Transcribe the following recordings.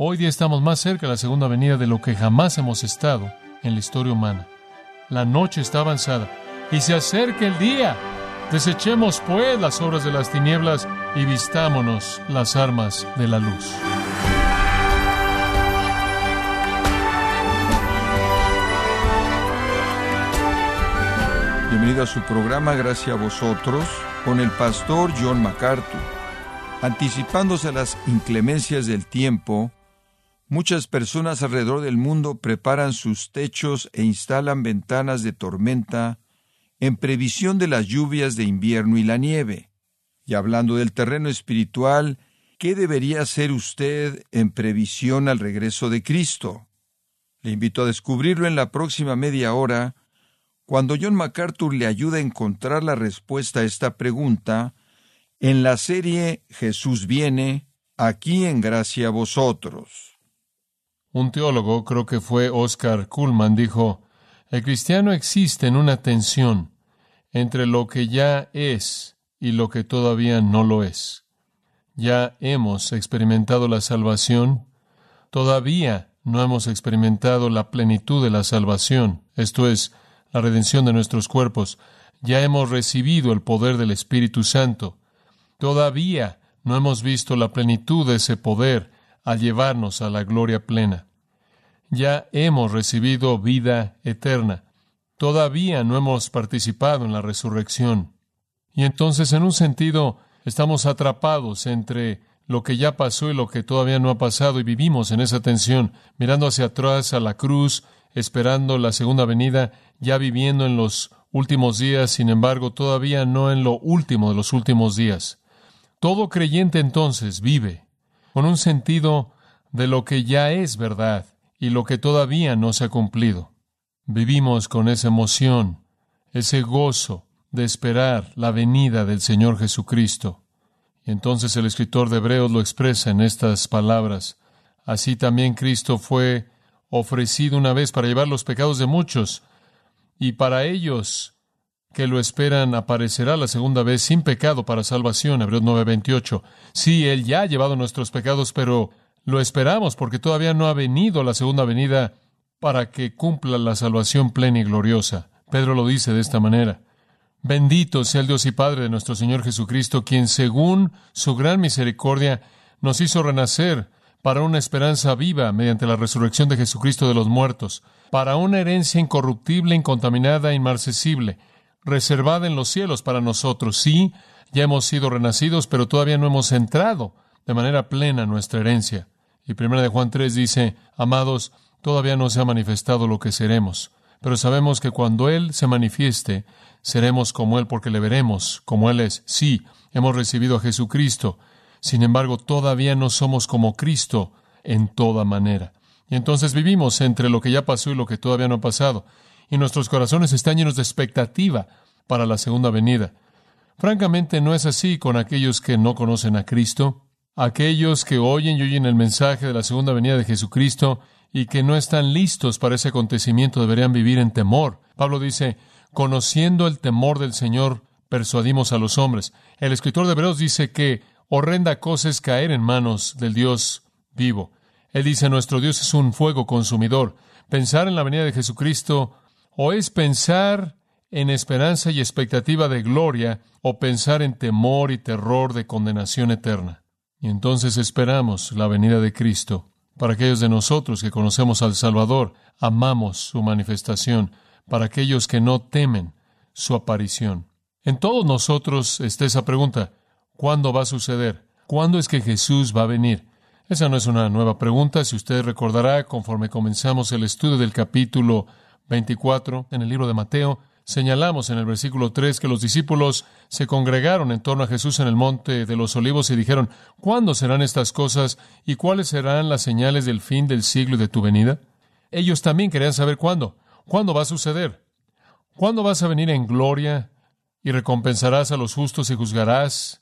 Hoy día estamos más cerca de la segunda venida de lo que jamás hemos estado en la historia humana. La noche está avanzada y se acerca el día. Desechemos pues las obras de las tinieblas y vistámonos las armas de la luz. Bienvenido a su programa Gracias a vosotros con el pastor John MacArthur. Anticipándose a las inclemencias del tiempo, muchas personas alrededor del mundo preparan sus techos e instalan ventanas de tormenta en previsión de las lluvias de invierno y la nieve. Y hablando del terreno espiritual, ¿qué debería hacer usted en previsión al regreso de Cristo? Le invito a descubrirlo en la próxima media hora cuando John MacArthur le ayuda a encontrar la respuesta a esta pregunta en la serie Jesús viene, aquí en gracia a vosotros. Un teólogo, creo que fue Oscar Kuhlman, dijo, el cristiano existe en una tensión entre lo que ya es y lo que todavía no lo es. Ya hemos experimentado la salvación, todavía no hemos experimentado la plenitud de la salvación, esto es, la redención de nuestros cuerpos. Ya hemos recibido el poder del Espíritu Santo. Todavía no hemos visto la plenitud de ese poder al llevarnos a la gloria plena. Ya hemos recibido vida eterna. Todavía no hemos participado en la resurrección. Y entonces, en un sentido, estamos atrapados entre lo que ya pasó y lo que todavía no ha pasado y vivimos en esa tensión, mirando hacia atrás a la cruz, esperando la segunda venida, ya viviendo en los últimos días, sin embargo, todavía no en lo último de los últimos días. Todo creyente entonces vive con un sentido de lo que ya es verdad y lo que todavía no se ha cumplido. Vivimos con esa emoción, ese gozo de esperar la venida del Señor Jesucristo. Y entonces el escritor de Hebreos lo expresa en estas palabras. Así también Cristo fue ofrecido una vez para llevar los pecados de muchos, y para ellos que lo esperan aparecerá la segunda vez sin pecado para salvación. Hebreos 9:28. Sí, Él ya ha llevado nuestros pecados, pero lo esperamos porque todavía no ha venido la segunda venida para que cumpla la salvación plena y gloriosa. Pedro lo dice de esta manera. Bendito sea el Dios y Padre de nuestro Señor Jesucristo, quien según su gran misericordia nos hizo renacer para una esperanza viva mediante la resurrección de Jesucristo de los muertos, para una herencia incorruptible, incontaminada, inmarcesible, reservada en los cielos para nosotros. Sí, ya hemos sido renacidos, pero todavía no hemos entrado de manera plena en nuestra herencia. Y primera de Juan 3 dice, amados, todavía no se ha manifestado lo que seremos, pero sabemos que cuando Él se manifieste, seremos como Él porque le veremos como Él es. Sí, hemos recibido a Jesucristo, sin embargo, todavía no somos como Cristo en toda manera. Y entonces vivimos entre lo que ya pasó y lo que todavía no ha pasado. Y nuestros corazones están llenos de expectativa para la segunda venida. Francamente, no es así con aquellos que no conocen a Cristo, aquellos que oyen y oyen el mensaje de la segunda venida de Jesucristo y que no están listos para ese acontecimiento deberían vivir en temor. Pablo dice, conociendo el temor del Señor, persuadimos a los hombres. El escritor de Hebreos dice que horrenda cosa es caer en manos del Dios vivo. Él dice, nuestro Dios es un fuego consumidor. Pensar en la venida de Jesucristo o es pensar en esperanza y expectativa de gloria o pensar en temor y terror de condenación eterna. Y entonces esperamos la venida de Cristo. Para aquellos de nosotros que conocemos al Salvador, amamos su manifestación. Para aquellos que no temen su aparición. En todos nosotros está esa pregunta. ¿Cuándo va a suceder? ¿Cuándo es que Jesús va a venir? Esa no es una nueva pregunta. Si usted recordará, conforme comenzamos el estudio del capítulo 24 en el libro de Mateo, señalamos en el versículo 3 que los discípulos se congregaron en torno a Jesús en el monte de los olivos y dijeron, ¿cuándo serán estas cosas y cuáles serán las señales del fin del siglo y de tu venida? Ellos también querían saber cuándo. ¿Cuándo va a suceder? ¿Cuándo vas a venir en gloria y recompensarás a los justos y juzgarás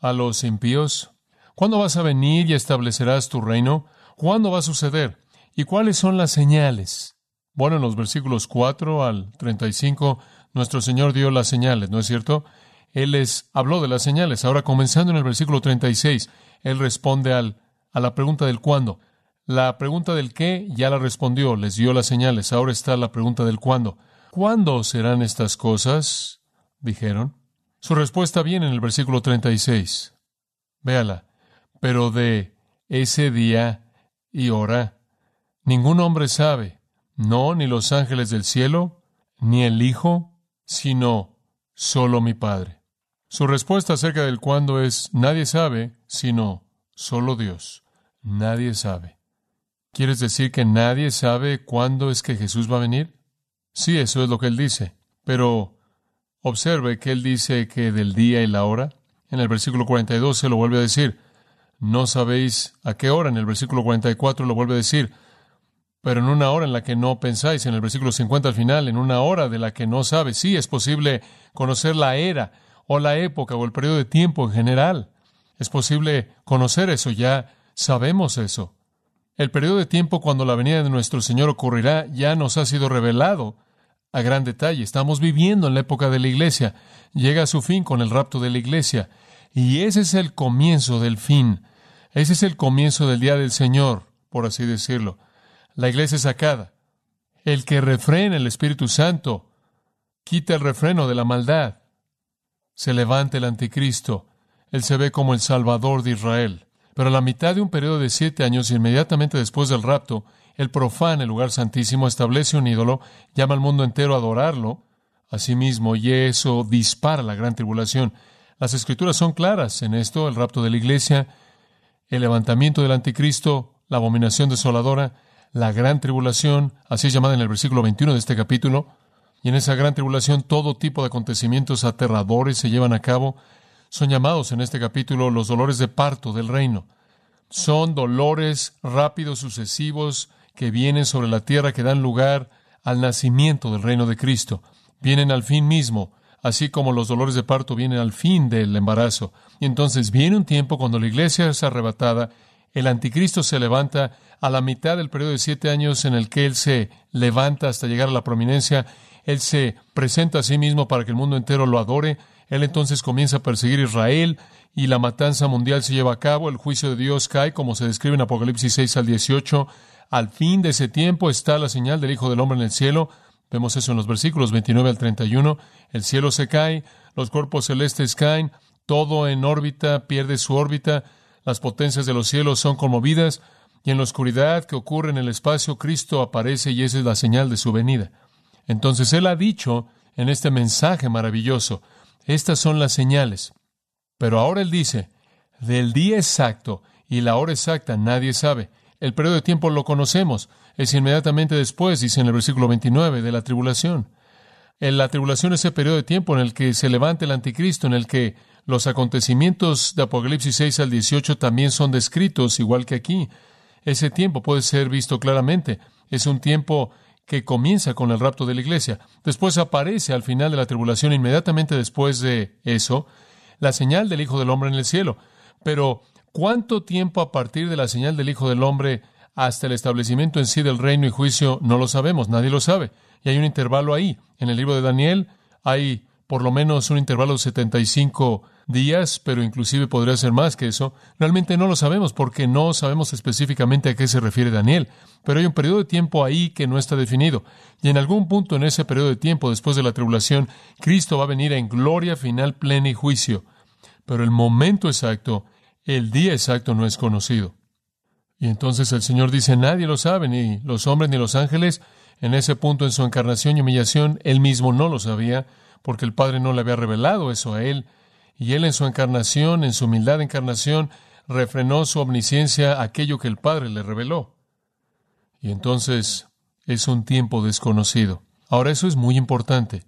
a los impíos? ¿Cuándo vas a venir y establecerás tu reino? ¿Cuándo va a suceder? ¿Y cuáles son las señales? Bueno, en los versículos 4 al 35, nuestro Señor dio las señales, ¿no es cierto? Él les habló de las señales. Ahora, comenzando en el versículo 36, Él responde al, a la pregunta del cuándo. La pregunta del qué ya la respondió, les dio las señales. Ahora está la pregunta del cuándo. ¿Cuándo serán estas cosas? dijeron. Su respuesta viene en el versículo 36. Véala. Pero de ese día y hora ningún hombre sabe, no ni los ángeles del cielo, ni el Hijo, sino solo mi Padre. Su respuesta acerca del cuándo es nadie sabe, sino solo Dios. Nadie sabe. ¿Quieres decir que nadie sabe cuándo es que Jesús va a venir? Sí, eso es lo que él dice. Pero observe que él dice que del día y la hora. En el versículo 42 se lo vuelve a decir. No sabéis a qué hora. En el versículo 44 lo vuelve a decir. Pero en una hora en la que no pensáis. En el versículo 50 al final, en una hora de la que no sabes. Sí, es posible conocer la era o la época o el periodo de tiempo en general. Es posible conocer eso. Ya sabemos eso. El periodo de tiempo cuando la venida de nuestro Señor ocurrirá ya nos ha sido revelado a gran detalle. Estamos viviendo en la época de la iglesia. Llega a su fin con el rapto de la iglesia. Y ese es el comienzo del fin. Ese es el comienzo del día del Señor, por así decirlo. La iglesia es sacada. El que refrena el Espíritu Santo quita el refreno de la maldad. Se levanta el anticristo. Él se ve como el Salvador de Israel. Pero a la mitad de un periodo de siete años, inmediatamente después del rapto, el profana el lugar santísimo, establece un ídolo, llama al mundo entero a adorarlo a sí mismo, y eso dispara la gran tribulación. Las escrituras son claras en esto, el rapto de la iglesia, el levantamiento del anticristo, la abominación desoladora, la gran tribulación, así es llamada en el versículo 21 de este capítulo, y en esa gran tribulación todo tipo de acontecimientos aterradores se llevan a cabo, son llamados en este capítulo los dolores de parto del reino. Son dolores rápidos, sucesivos, que vienen sobre la tierra, que dan lugar al nacimiento del reino de Cristo. Vienen al fin mismo, así como los dolores de parto vienen al fin del embarazo. Y entonces viene un tiempo cuando la iglesia es arrebatada, el anticristo se levanta a la mitad del periodo de siete años en el que él se levanta hasta llegar a la prominencia, él se presenta a sí mismo para que el mundo entero lo adore, él entonces comienza a perseguir a Israel y la matanza mundial se lleva a cabo, el juicio de Dios cae, como se describe en Apocalipsis 6 al 18. Al fin de ese tiempo está la señal del Hijo del Hombre en el cielo. Vemos eso en los versículos 29 al 31. El cielo se cae, los cuerpos celestes caen, todo en órbita pierde su órbita, las potencias de los cielos son conmovidas, y en la oscuridad que ocurre en el espacio, Cristo aparece y esa es la señal de su venida. Entonces Él ha dicho en este mensaje maravilloso, estas son las señales. Pero ahora él dice, del día exacto y la hora exacta nadie sabe. El periodo de tiempo lo conocemos. Es inmediatamente después, dice en el versículo 29, de la tribulación. En la tribulación es el periodo de tiempo en el que se levanta el anticristo, en el que los acontecimientos de Apocalipsis 6 al 18 también son descritos, igual que aquí. Ese tiempo puede ser visto claramente. Es un tiempo que comienza con el rapto de la iglesia. Después aparece al final de la tribulación, inmediatamente después de eso, la señal del Hijo del Hombre en el cielo. Pero, ¿cuánto tiempo a partir de la señal del Hijo del Hombre hasta el establecimiento en sí del reino y juicio? No lo sabemos, nadie lo sabe. Y hay un intervalo ahí. En el libro de Daniel hay por lo menos un intervalo de 75 días, pero inclusive podría ser más que eso. Realmente no lo sabemos porque no sabemos específicamente a qué se refiere Daniel, pero hay un periodo de tiempo ahí que no está definido. Y en algún punto en ese periodo de tiempo, después de la tribulación, Cristo va a venir en gloria final plena y juicio. Pero el momento exacto, el día exacto no es conocido. Y entonces el Señor dice, nadie lo sabe, ni los hombres ni los ángeles. En ese punto en su encarnación y humillación, él mismo no lo sabía, porque el Padre no le había revelado eso a él y él en su encarnación, en su humildad encarnación, refrenó su omnisciencia aquello que el Padre le reveló. Y entonces es un tiempo desconocido. Ahora eso es muy importante.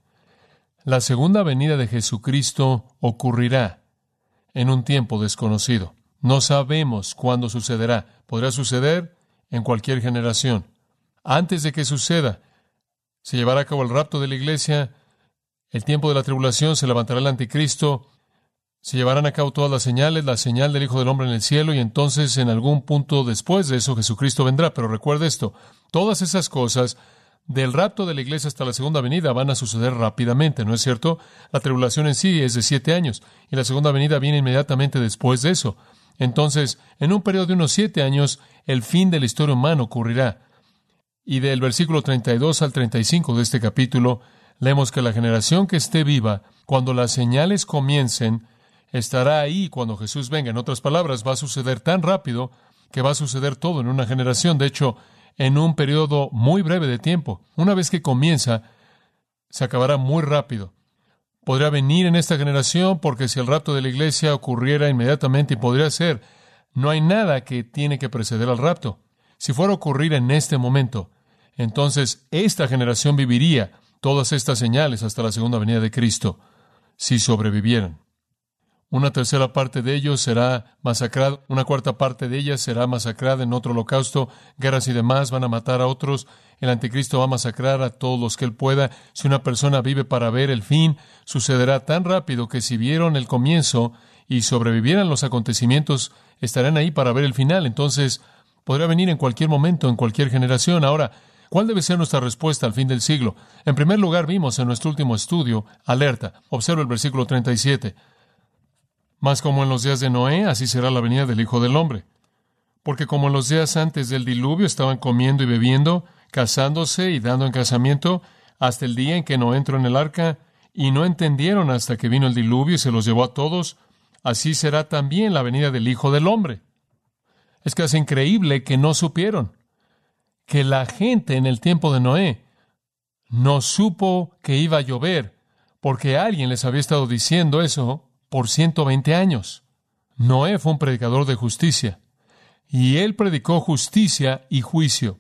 La segunda venida de Jesucristo ocurrirá en un tiempo desconocido. No sabemos cuándo sucederá. Podrá suceder en cualquier generación. Antes de que suceda, se llevará a cabo el rapto de la iglesia, el tiempo de la tribulación, se levantará el anticristo, se llevarán a cabo todas las señales, la señal del Hijo del Hombre en el cielo, y entonces en algún punto después de eso Jesucristo vendrá. Pero recuerde esto, todas esas cosas del rapto de la iglesia hasta la segunda venida van a suceder rápidamente, ¿no es cierto? La tribulación en sí es de siete años y la segunda venida viene inmediatamente después de eso. Entonces, en un periodo de unos siete años, el fin de la historia humana ocurrirá. Y del versículo 32 al 35 de este capítulo, leemos que la generación que esté viva, cuando las señales comiencen, estará ahí cuando Jesús venga. En otras palabras, va a suceder tan rápido que va a suceder todo en una generación. De hecho, en un periodo muy breve de tiempo. Una vez que comienza, se acabará muy rápido. Podría venir en esta generación porque si el rapto de la iglesia ocurriera inmediatamente y podría ser, no hay nada que tiene que preceder al rapto. Si fuera a ocurrir en este momento, entonces esta generación viviría todas estas señales hasta la segunda venida de Cristo, si sobrevivieran. Una tercera parte de ellos será masacrada, una cuarta parte de ellas será masacrada en otro holocausto, guerras y demás van a matar a otros, el anticristo va a masacrar a todos los que él pueda. Si una persona vive para ver el fin, sucederá tan rápido que si vieron el comienzo y sobrevivieran los acontecimientos, estarán ahí para ver el final. Entonces, podrá venir en cualquier momento, en cualquier generación. Ahora, ¿Cuál debe ser nuestra respuesta al fin del siglo? En primer lugar, vimos en nuestro último estudio, alerta. Observa el versículo 37. Mas como en los días de Noé, así será la venida del Hijo del Hombre. Porque como en los días antes del diluvio estaban comiendo y bebiendo, casándose y dando en casamiento, hasta el día en que no entró en el arca, y no entendieron hasta que vino el diluvio y se los llevó a todos, así será también la venida del Hijo del Hombre. Es que es increíble que no supieron, que la gente en el tiempo de Noé no supo que iba a llover, porque alguien les había estado diciendo eso por 120 años. Noé fue un predicador de justicia, y él predicó justicia y juicio,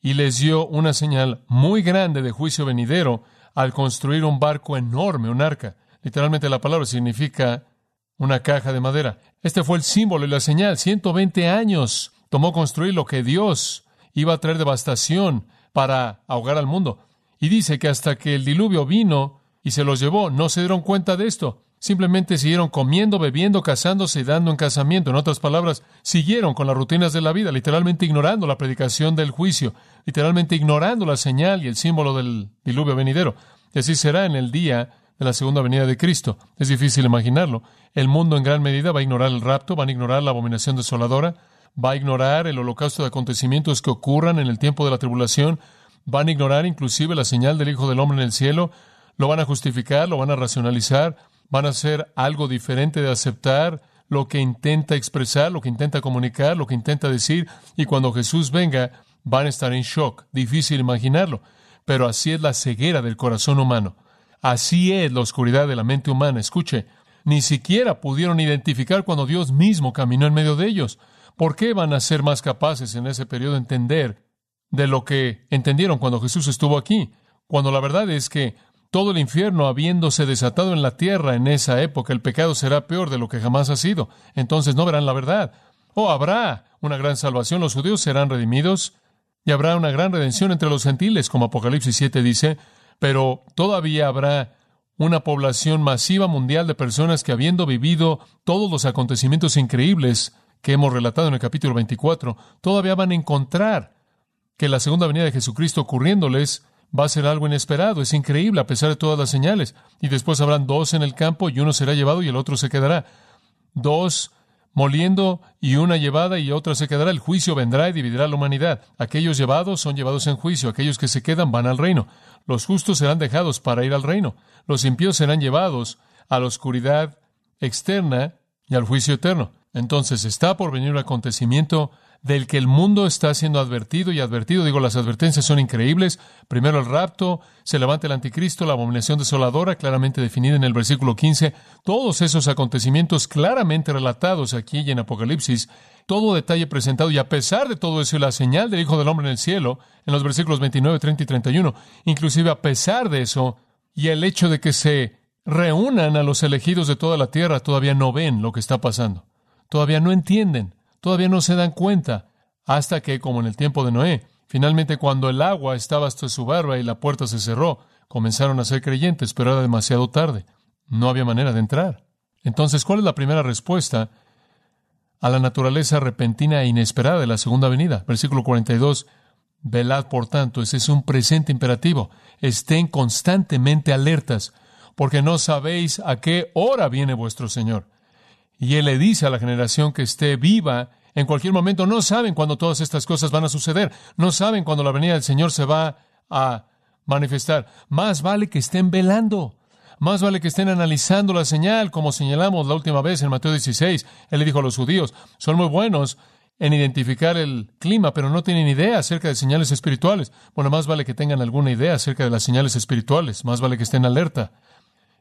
y les dio una señal muy grande de juicio venidero al construir un barco enorme, un arca. Literalmente la palabra significa una caja de madera. Este fue el símbolo y la señal. 120 años tomó construir lo que Dios iba a traer devastación para ahogar al mundo. Y dice que hasta que el diluvio vino y se los llevó, no se dieron cuenta de esto. Simplemente siguieron comiendo, bebiendo, casándose y dando en casamiento. En otras palabras, siguieron con las rutinas de la vida, literalmente ignorando la predicación del juicio, literalmente ignorando la señal y el símbolo del diluvio venidero. Y así será en el día de la segunda venida de Cristo. Es difícil imaginarlo. El mundo en gran medida va a ignorar el rapto, va a ignorar la abominación desoladora, va a ignorar el holocausto de acontecimientos que ocurran en el tiempo de la tribulación, van a ignorar inclusive la señal del Hijo del Hombre en el cielo, lo van a justificar, lo van a racionalizar, van a ser algo diferente de aceptar lo que intenta expresar, lo que intenta comunicar, lo que intenta decir, y cuando Jesús venga van a estar en shock. Difícil imaginarlo, pero así es la ceguera del corazón humano. Así es la oscuridad de la mente humana. Escuche, ni siquiera pudieron identificar cuando Dios mismo caminó en medio de ellos. ¿Por qué van a ser más capaces en ese periodo de entender de lo que entendieron cuando Jesús estuvo aquí? Cuando la verdad es que todo el infierno habiéndose desatado en la tierra en esa época, el pecado será peor de lo que jamás ha sido. Entonces no verán la verdad. Oh, habrá una gran salvación, los judíos serán redimidos y habrá una gran redención entre los gentiles, como Apocalipsis 7 dice, pero todavía habrá una población masiva mundial de personas que habiendo vivido todos los acontecimientos increíbles que hemos relatado en el capítulo 24, todavía van a encontrar que la segunda venida de Jesucristo ocurriéndoles va a ser algo inesperado, es increíble a pesar de todas las señales. Y después habrán dos en el campo y uno será llevado y el otro se quedará. Dos moliendo y una llevada y otra se quedará. El juicio vendrá y dividirá la humanidad. Aquellos llevados son llevados en juicio, aquellos que se quedan van al reino. Los justos serán dejados para ir al reino. Los impíos serán llevados a la oscuridad externa y al juicio eterno. Entonces está por venir un acontecimiento del que el mundo está siendo advertido y advertido. Digo, las advertencias son increíbles. Primero el rapto, se levanta el anticristo, la abominación desoladora, claramente definida en el versículo 15. Todos esos acontecimientos claramente relatados aquí y en Apocalipsis, todo detalle presentado y a pesar de todo eso, la señal del Hijo del Hombre en el cielo, en los versículos 29, 30 y 31, inclusive a pesar de eso y el hecho de que se reúnan a los elegidos de toda la tierra, todavía no ven lo que está pasando. Todavía no entienden todavía no se dan cuenta hasta que, como en el tiempo de Noé, finalmente cuando el agua estaba hasta su barba y la puerta se cerró, comenzaron a ser creyentes, pero era demasiado tarde. No había manera de entrar. Entonces, ¿cuál es la primera respuesta a la naturaleza repentina e inesperada de la segunda venida? Versículo 42. Velad, por tanto, ese es un presente imperativo. Estén constantemente alertas, porque no sabéis a qué hora viene vuestro Señor. Y Él le dice a la generación que esté viva en cualquier momento. No saben cuándo todas estas cosas van a suceder. No saben cuándo la venida del Señor se va a manifestar. Más vale que estén velando. Más vale que estén analizando la señal, como señalamos la última vez en Mateo 16. Él le dijo a los judíos, son muy buenos en identificar el clima, pero no tienen idea acerca de señales espirituales. Bueno, más vale que tengan alguna idea acerca de las señales espirituales, más vale que estén alerta.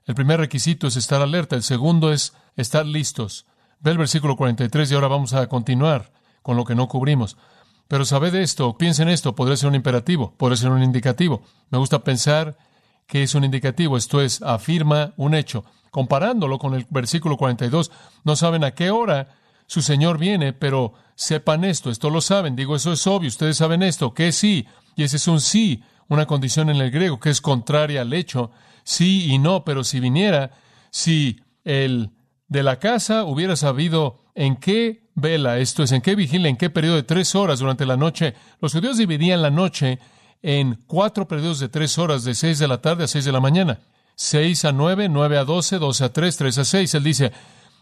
El primer requisito es estar alerta, el segundo es estar listos. Ve el versículo 43 y ahora vamos a continuar con lo que no cubrimos. Pero sabed esto, piensen esto, podría ser un imperativo, podría ser un indicativo. Me gusta pensar que es un indicativo, esto es, afirma un hecho. Comparándolo con el versículo 42, no saben a qué hora su Señor viene, pero sepan esto, esto lo saben, digo, eso es obvio, ustedes saben esto, que sí, y ese es un sí, una condición en el griego que es contraria al hecho, sí y no, pero si viniera, si el de la casa hubiera sabido en qué vela, esto es, en qué vigilia, en qué periodo de tres horas durante la noche, los judíos dividían la noche en cuatro periodos de tres horas, de seis de la tarde a seis de la mañana, seis a nueve, nueve a doce, doce a tres, tres a seis. Él dice,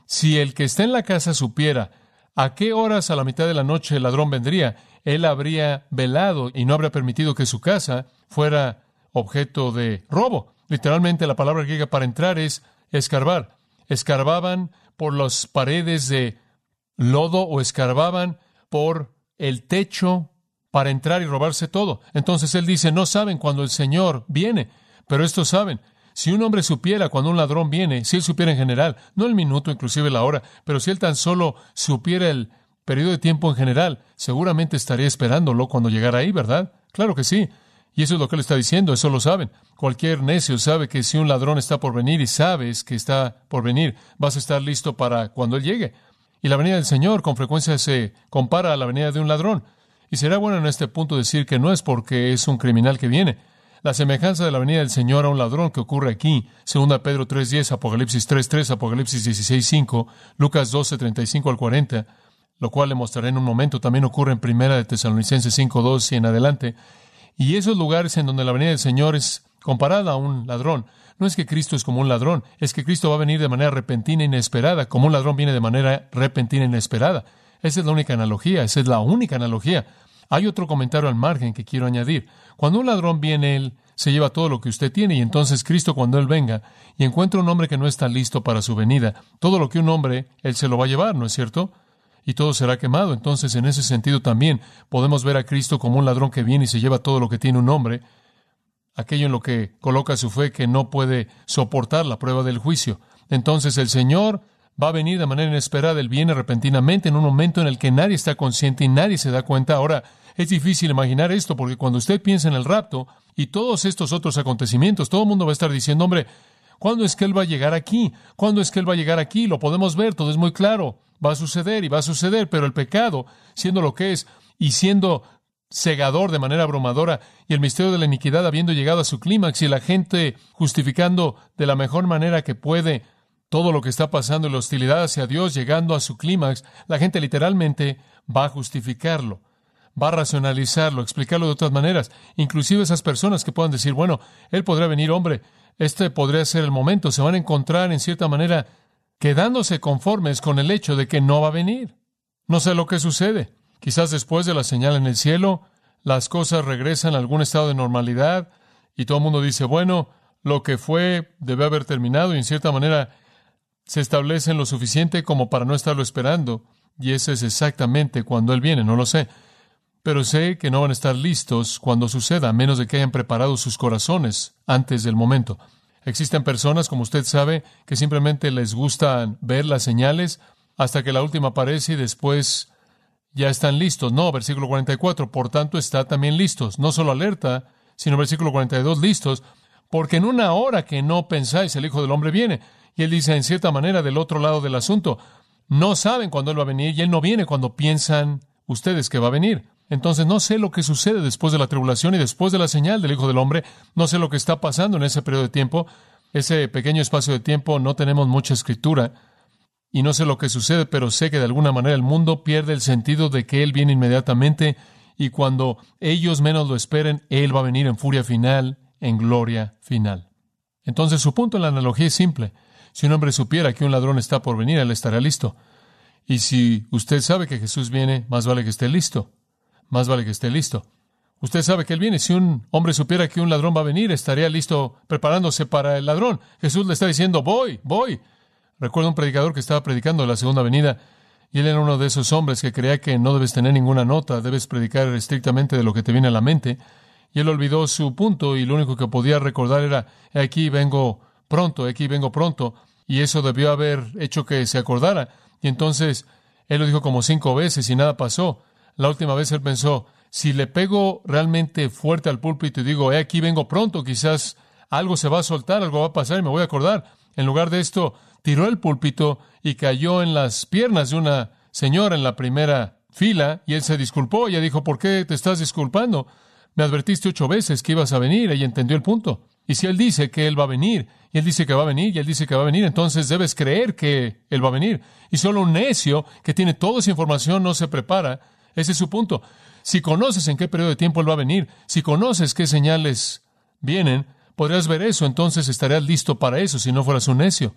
si el que está en la casa supiera a qué horas a la mitad de la noche el ladrón vendría, él habría velado y no habría permitido que su casa fuera objeto de robo. Literalmente la palabra griega para entrar es escarbar. Escarbaban por las paredes de lodo o escarbaban por el techo para entrar y robarse todo. Entonces él dice, no saben cuando el Señor viene, pero estos saben. Si un hombre supiera cuando un ladrón viene, si él supiera en general, no el minuto, inclusive la hora, pero si él tan solo supiera el periodo de tiempo en general, seguramente estaría esperándolo cuando llegara ahí, ¿verdad? Claro que sí. Y eso es lo que él está diciendo, eso lo saben. Cualquier necio sabe que si un ladrón está por venir y sabes que está por venir, vas a estar listo para cuando él llegue. Y la venida del Señor con frecuencia se compara a la venida de un ladrón. Y será bueno en este punto decir que no es porque es un criminal que viene, la semejanza de la venida del Señor a un ladrón que ocurre aquí, 2 Pedro 3.10, Apocalipsis 3.3, Apocalipsis 16.5, Lucas 12.35 al 40, lo cual le mostraré en un momento, también ocurre en Primera de Tesalonicenses 5.2 y en adelante. Y esos lugares en donde la venida del Señor es comparada a un ladrón, no es que Cristo es como un ladrón, es que Cristo va a venir de manera repentina e inesperada, como un ladrón viene de manera repentina e inesperada. Esa es la única analogía, esa es la única analogía. Hay otro comentario al margen que quiero añadir. Cuando un ladrón viene, él se lleva todo lo que usted tiene y entonces Cristo cuando él venga y encuentra un hombre que no está listo para su venida, todo lo que un hombre, él se lo va a llevar, ¿no es cierto? Y todo será quemado. Entonces, en ese sentido también podemos ver a Cristo como un ladrón que viene y se lleva todo lo que tiene un hombre, aquello en lo que coloca su fe que no puede soportar la prueba del juicio. Entonces el Señor va a venir de manera inesperada, Él viene repentinamente en un momento en el que nadie está consciente y nadie se da cuenta. Ahora, es difícil imaginar esto porque cuando usted piensa en el rapto y todos estos otros acontecimientos, todo el mundo va a estar diciendo, hombre, ¿cuándo es que Él va a llegar aquí? ¿Cuándo es que Él va a llegar aquí? Lo podemos ver, todo es muy claro. Va a suceder y va a suceder, pero el pecado, siendo lo que es y siendo cegador de manera abrumadora y el misterio de la iniquidad habiendo llegado a su clímax y la gente justificando de la mejor manera que puede todo lo que está pasando y la hostilidad hacia Dios llegando a su clímax, la gente literalmente va a justificarlo, va a racionalizarlo, explicarlo de otras maneras. Inclusive esas personas que puedan decir, bueno, Él podrá venir, hombre, este podría ser el momento, se van a encontrar en cierta manera quedándose conformes con el hecho de que no va a venir. No sé lo que sucede. Quizás después de la señal en el cielo, las cosas regresan a algún estado de normalidad y todo el mundo dice, bueno, lo que fue debe haber terminado y en cierta manera se establecen lo suficiente como para no estarlo esperando. Y ese es exactamente cuando Él viene, no lo sé. Pero sé que no van a estar listos cuando suceda, a menos de que hayan preparado sus corazones antes del momento. Existen personas, como usted sabe, que simplemente les gustan ver las señales hasta que la última aparece y después ya están listos. No, versículo 44, por tanto está también listos. No solo alerta, sino versículo 42, listos, porque en una hora que no pensáis el Hijo del Hombre viene. Y él dice, en cierta manera, del otro lado del asunto, no saben cuándo él va a venir y él no viene cuando piensan ustedes que va a venir. Entonces no sé lo que sucede después de la tribulación y después de la señal del Hijo del Hombre. No sé lo que está pasando en ese periodo de tiempo. Ese pequeño espacio de tiempo no tenemos mucha escritura y no sé lo que sucede, pero sé que de alguna manera el mundo pierde el sentido de que Él viene inmediatamente y cuando ellos menos lo esperen, Él va a venir en furia final, en gloria final. Entonces su punto en la analogía es simple. Si un hombre supiera que un ladrón está por venir, él estaría listo. Y si usted sabe que Jesús viene, más vale que esté listo. Más vale que esté listo. Usted sabe que Él viene. Si un hombre supiera que un ladrón va a venir, estaría listo preparándose para el ladrón. Jesús le está diciendo, voy, voy. Recuerdo un predicador que estaba predicando la segunda venida y él era uno de esos hombres que creía que no debes tener ninguna nota, debes predicar estrictamente de lo que te viene a la mente. Y él olvidó su punto y lo único que podía recordar era, aquí vengo pronto, aquí vengo pronto. Y eso debió haber hecho que se acordara. Y entonces él lo dijo como cinco veces y nada pasó. La última vez él pensó, si le pego realmente fuerte al púlpito y digo, he aquí vengo pronto, quizás algo se va a soltar, algo va a pasar y me voy a acordar. En lugar de esto, tiró el púlpito y cayó en las piernas de una señora en la primera fila y él se disculpó. Ella dijo, ¿por qué te estás disculpando? Me advertiste ocho veces que ibas a venir. Ella entendió el punto. Y si él dice que él va a venir, y él dice que va a venir, y él dice que va a venir, entonces debes creer que él va a venir. Y solo un necio que tiene toda esa información no se prepara. Ese es su punto. Si conoces en qué periodo de tiempo Él va a venir, si conoces qué señales vienen, podrías ver eso, entonces estarías listo para eso si no fueras un necio.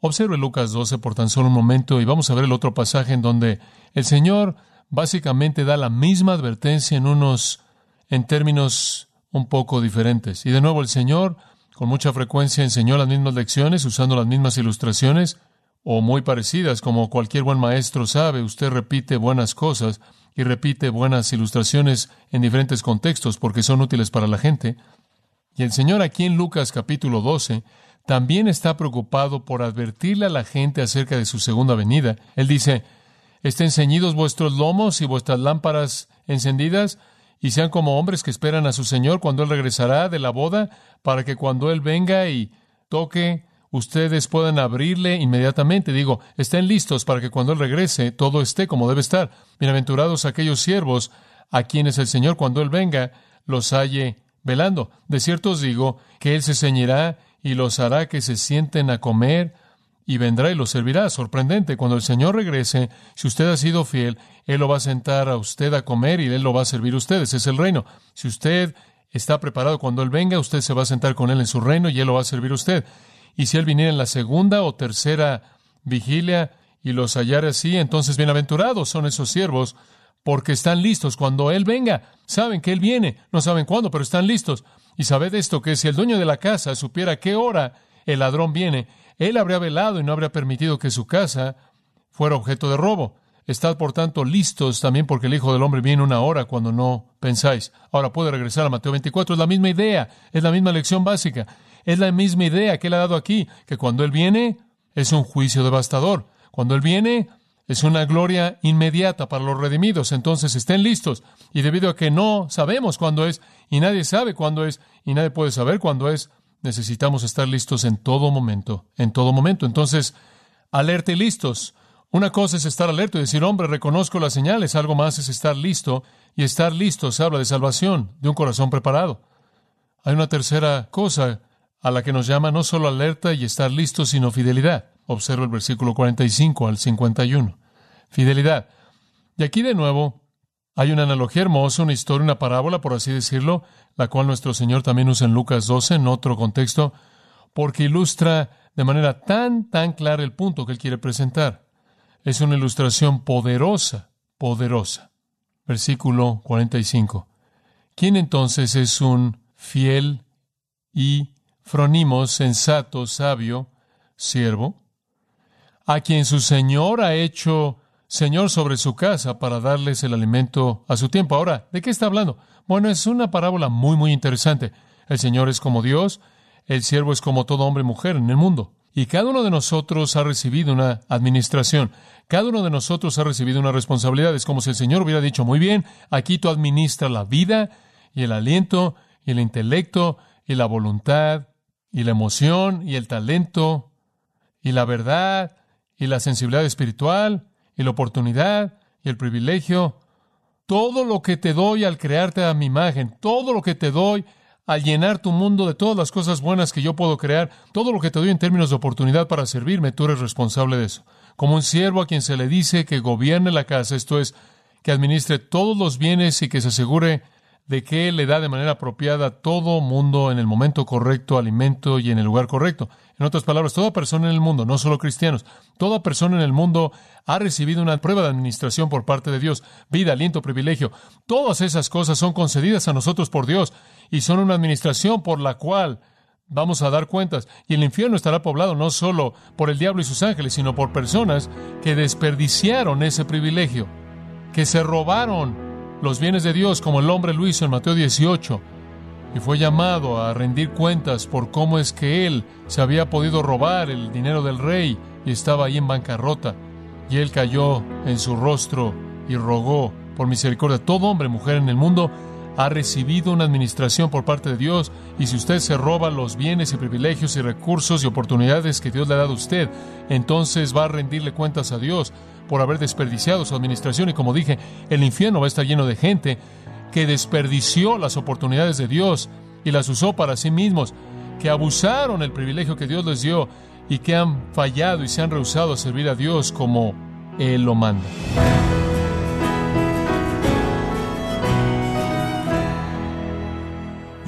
Observe Lucas 12 por tan solo un momento y vamos a ver el otro pasaje en donde el Señor básicamente da la misma advertencia en unos, en términos un poco diferentes. Y de nuevo el Señor con mucha frecuencia enseñó las mismas lecciones usando las mismas ilustraciones o muy parecidas, como cualquier buen maestro sabe, usted repite buenas cosas y repite buenas ilustraciones en diferentes contextos porque son útiles para la gente. Y el Señor aquí en Lucas capítulo 12 también está preocupado por advertirle a la gente acerca de su segunda venida. Él dice, estén ceñidos vuestros lomos y vuestras lámparas encendidas, y sean como hombres que esperan a su Señor cuando Él regresará de la boda, para que cuando Él venga y toque ustedes puedan abrirle inmediatamente. Digo, estén listos para que cuando Él regrese todo esté como debe estar. Bienaventurados aquellos siervos a quienes el Señor cuando Él venga los halle velando. De cierto os digo que Él se ceñirá y los hará que se sienten a comer y vendrá y los servirá. Sorprendente, cuando el Señor regrese, si usted ha sido fiel, Él lo va a sentar a usted a comer y Él lo va a servir a ustedes. Es el reino. Si usted está preparado cuando Él venga, usted se va a sentar con Él en su reino y Él lo va a servir a usted. Y si él viniera en la segunda o tercera vigilia y los hallare así, entonces bienaventurados son esos siervos, porque están listos cuando él venga. Saben que él viene, no saben cuándo, pero están listos. Y sabed esto, que si el dueño de la casa supiera qué hora el ladrón viene, él habría velado y no habría permitido que su casa fuera objeto de robo. Estad, por tanto, listos también porque el Hijo del Hombre viene una hora cuando no pensáis. Ahora puede regresar a Mateo 24. Es la misma idea, es la misma lección básica. Es la misma idea que él ha dado aquí, que cuando Él viene es un juicio devastador. Cuando Él viene es una gloria inmediata para los redimidos. Entonces estén listos. Y debido a que no sabemos cuándo es, y nadie sabe cuándo es, y nadie puede saber cuándo es, necesitamos estar listos en todo momento, en todo momento. Entonces, alerta y listos. Una cosa es estar alerta y decir, hombre, reconozco las señales. Algo más es estar listo. Y estar listo se habla de salvación, de un corazón preparado. Hay una tercera cosa a la que nos llama no solo alerta y estar listo, sino fidelidad. Observa el versículo 45 al 51. Fidelidad. Y aquí de nuevo hay una analogía hermosa, una historia, una parábola, por así decirlo, la cual nuestro Señor también usa en Lucas 12, en otro contexto, porque ilustra de manera tan, tan clara el punto que Él quiere presentar. Es una ilustración poderosa, poderosa. Versículo 45. ¿Quién entonces es un fiel y fronimos, sensato, sabio, siervo, a quien su Señor ha hecho Señor sobre su casa para darles el alimento a su tiempo. Ahora, ¿de qué está hablando? Bueno, es una parábola muy, muy interesante. El Señor es como Dios, el siervo es como todo hombre y mujer en el mundo. Y cada uno de nosotros ha recibido una administración. Cada uno de nosotros ha recibido una responsabilidad. Es como si el Señor hubiera dicho, muy bien, aquí tú administras la vida y el aliento y el intelecto y la voluntad y la emoción y el talento y la verdad y la sensibilidad espiritual y la oportunidad y el privilegio. Todo lo que te doy al crearte a mi imagen, todo lo que te doy al llenar tu mundo de todas las cosas buenas que yo puedo crear, todo lo que te doy en términos de oportunidad para servirme, tú eres responsable de eso. Como un siervo a quien se le dice que gobierne la casa, esto es, que administre todos los bienes y que se asegure de que le da de manera apropiada todo mundo en el momento correcto alimento y en el lugar correcto. En otras palabras, toda persona en el mundo, no solo cristianos, toda persona en el mundo ha recibido una prueba de administración por parte de Dios, vida, aliento, privilegio. Todas esas cosas son concedidas a nosotros por Dios y son una administración por la cual vamos a dar cuentas. Y el infierno estará poblado no solo por el diablo y sus ángeles, sino por personas que desperdiciaron ese privilegio, que se robaron los bienes de Dios como el hombre lo hizo en Mateo 18 y fue llamado a rendir cuentas por cómo es que él se había podido robar el dinero del rey y estaba ahí en bancarrota. Y él cayó en su rostro y rogó por misericordia. Todo hombre, mujer en el mundo ha recibido una administración por parte de Dios y si usted se roba los bienes y privilegios y recursos y oportunidades que Dios le ha dado a usted, entonces va a rendirle cuentas a Dios por haber desperdiciado su administración. Y como dije, el infierno va a estar lleno de gente que desperdició las oportunidades de Dios y las usó para sí mismos, que abusaron el privilegio que Dios les dio y que han fallado y se han rehusado a servir a Dios como Él lo manda.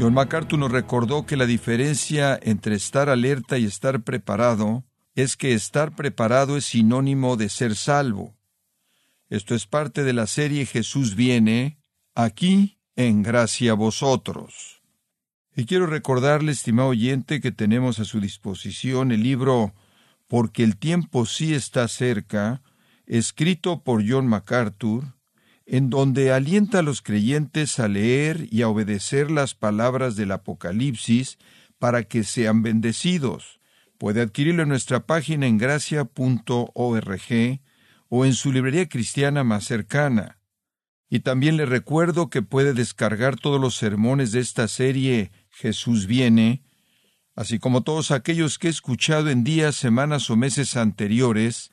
John MacArthur nos recordó que la diferencia entre estar alerta y estar preparado es que estar preparado es sinónimo de ser salvo. Esto es parte de la serie Jesús viene, aquí en gracia a vosotros. Y quiero recordarle, estimado oyente, que tenemos a su disposición el libro Porque el tiempo sí está cerca, escrito por John MacArthur, en donde alienta a los creyentes a leer y a obedecer las palabras del Apocalipsis para que sean bendecidos. Puede adquirirlo en nuestra página en gracia.org o en su librería cristiana más cercana. Y también le recuerdo que puede descargar todos los sermones de esta serie Jesús viene, así como todos aquellos que he escuchado en días, semanas o meses anteriores,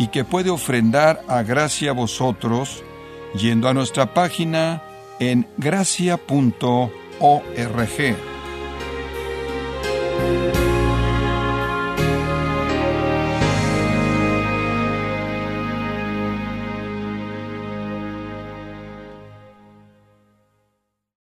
y que puede ofrendar a gracia a vosotros yendo a nuestra página en gracia.org.